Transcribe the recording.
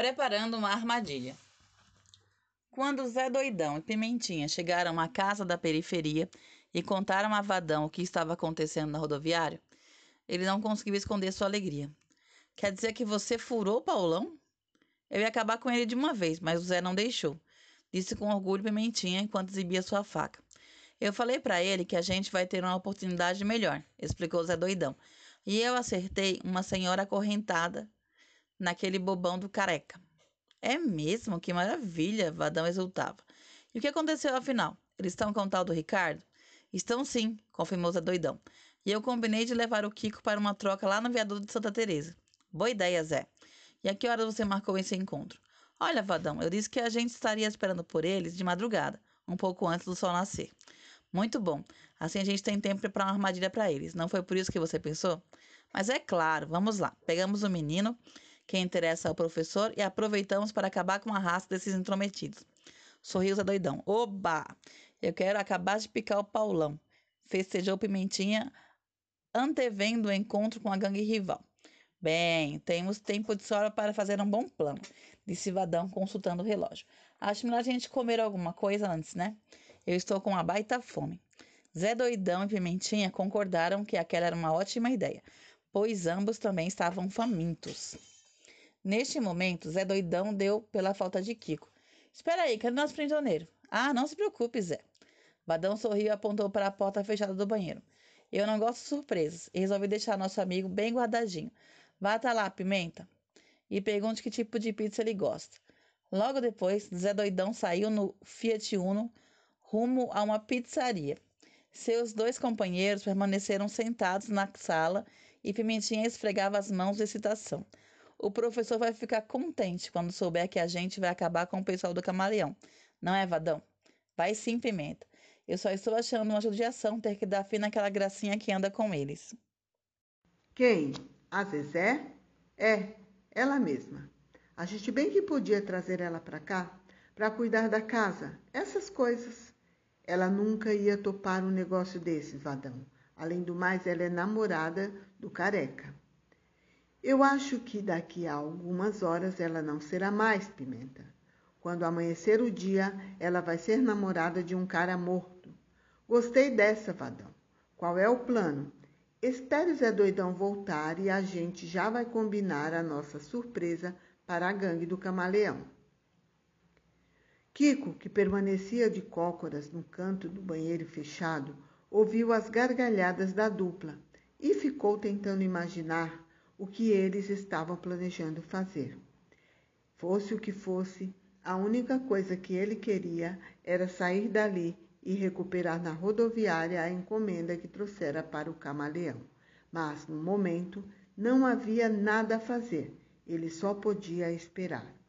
preparando uma armadilha. Quando Zé Doidão e Pimentinha chegaram à casa da periferia e contaram a Vadão o que estava acontecendo na rodoviária, ele não conseguiu esconder sua alegria. Quer dizer que você furou Paulão? Eu ia acabar com ele de uma vez, mas o Zé não deixou. Disse com orgulho Pimentinha enquanto exibia sua faca. Eu falei para ele que a gente vai ter uma oportunidade melhor, explicou Zé Doidão. E eu acertei uma senhora acorrentada naquele bobão do careca. É mesmo? Que maravilha! Vadão exultava. E o que aconteceu afinal? Eles estão com o tal do Ricardo? Estão sim, confirmou Zé Doidão. E eu combinei de levar o Kiko para uma troca lá no viaduto de Santa Teresa. Boa ideia, Zé. E a que horas você marcou esse encontro? Olha, Vadão, eu disse que a gente estaria esperando por eles de madrugada, um pouco antes do sol nascer. Muito bom. Assim a gente tem tempo para uma armadilha para eles. Não foi por isso que você pensou? Mas é claro, vamos lá. Pegamos o menino quem interessa ao professor e aproveitamos para acabar com a raça desses intrometidos. Sorriu Zé Doidão. Oba! Eu quero acabar de picar o Paulão. Festejou Pimentinha, antevendo o encontro com a gangue rival. Bem, temos tempo de sobra para fazer um bom plano, disse Vadão, consultando o relógio. Acho melhor a gente comer alguma coisa antes, né? Eu estou com uma baita fome. Zé Doidão e Pimentinha concordaram que aquela era uma ótima ideia, pois ambos também estavam famintos. Neste momento, Zé Doidão deu pela falta de Kiko. Espera aí, cadê nosso prisioneiro? Ah, não se preocupe, Zé. Badão sorriu e apontou para a porta fechada do banheiro. Eu não gosto de surpresas e resolvi deixar nosso amigo bem guardadinho. Vá até lá, Pimenta, e pergunte que tipo de pizza ele gosta. Logo depois, Zé Doidão saiu no Fiat Uno rumo a uma pizzaria. Seus dois companheiros permaneceram sentados na sala e Pimentinha esfregava as mãos de excitação. O professor vai ficar contente quando souber que a gente vai acabar com o pessoal do camaleão. Não é, Vadão? Vai sim, Pimenta. Eu só estou achando uma judiação ter que dar fim naquela gracinha que anda com eles. Quem? A Zezé? É, ela mesma. A gente bem que podia trazer ela para cá para cuidar da casa, essas coisas. Ela nunca ia topar um negócio desses, Vadão. Além do mais, ela é namorada do careca. Eu acho que daqui a algumas horas ela não será mais Pimenta. Quando amanhecer o dia, ela vai ser namorada de um cara morto. Gostei dessa, Vadão. Qual é o plano? Espere o Zé Doidão voltar e a gente já vai combinar a nossa surpresa para a gangue do camaleão. Kiko, que permanecia de cócoras no canto do banheiro fechado, ouviu as gargalhadas da dupla e ficou tentando imaginar o que eles estavam planejando fazer. Fosse o que fosse, a única coisa que ele queria era sair dali e recuperar na rodoviária a encomenda que trouxera para o camaleão. Mas, no momento, não havia nada a fazer, ele só podia esperar.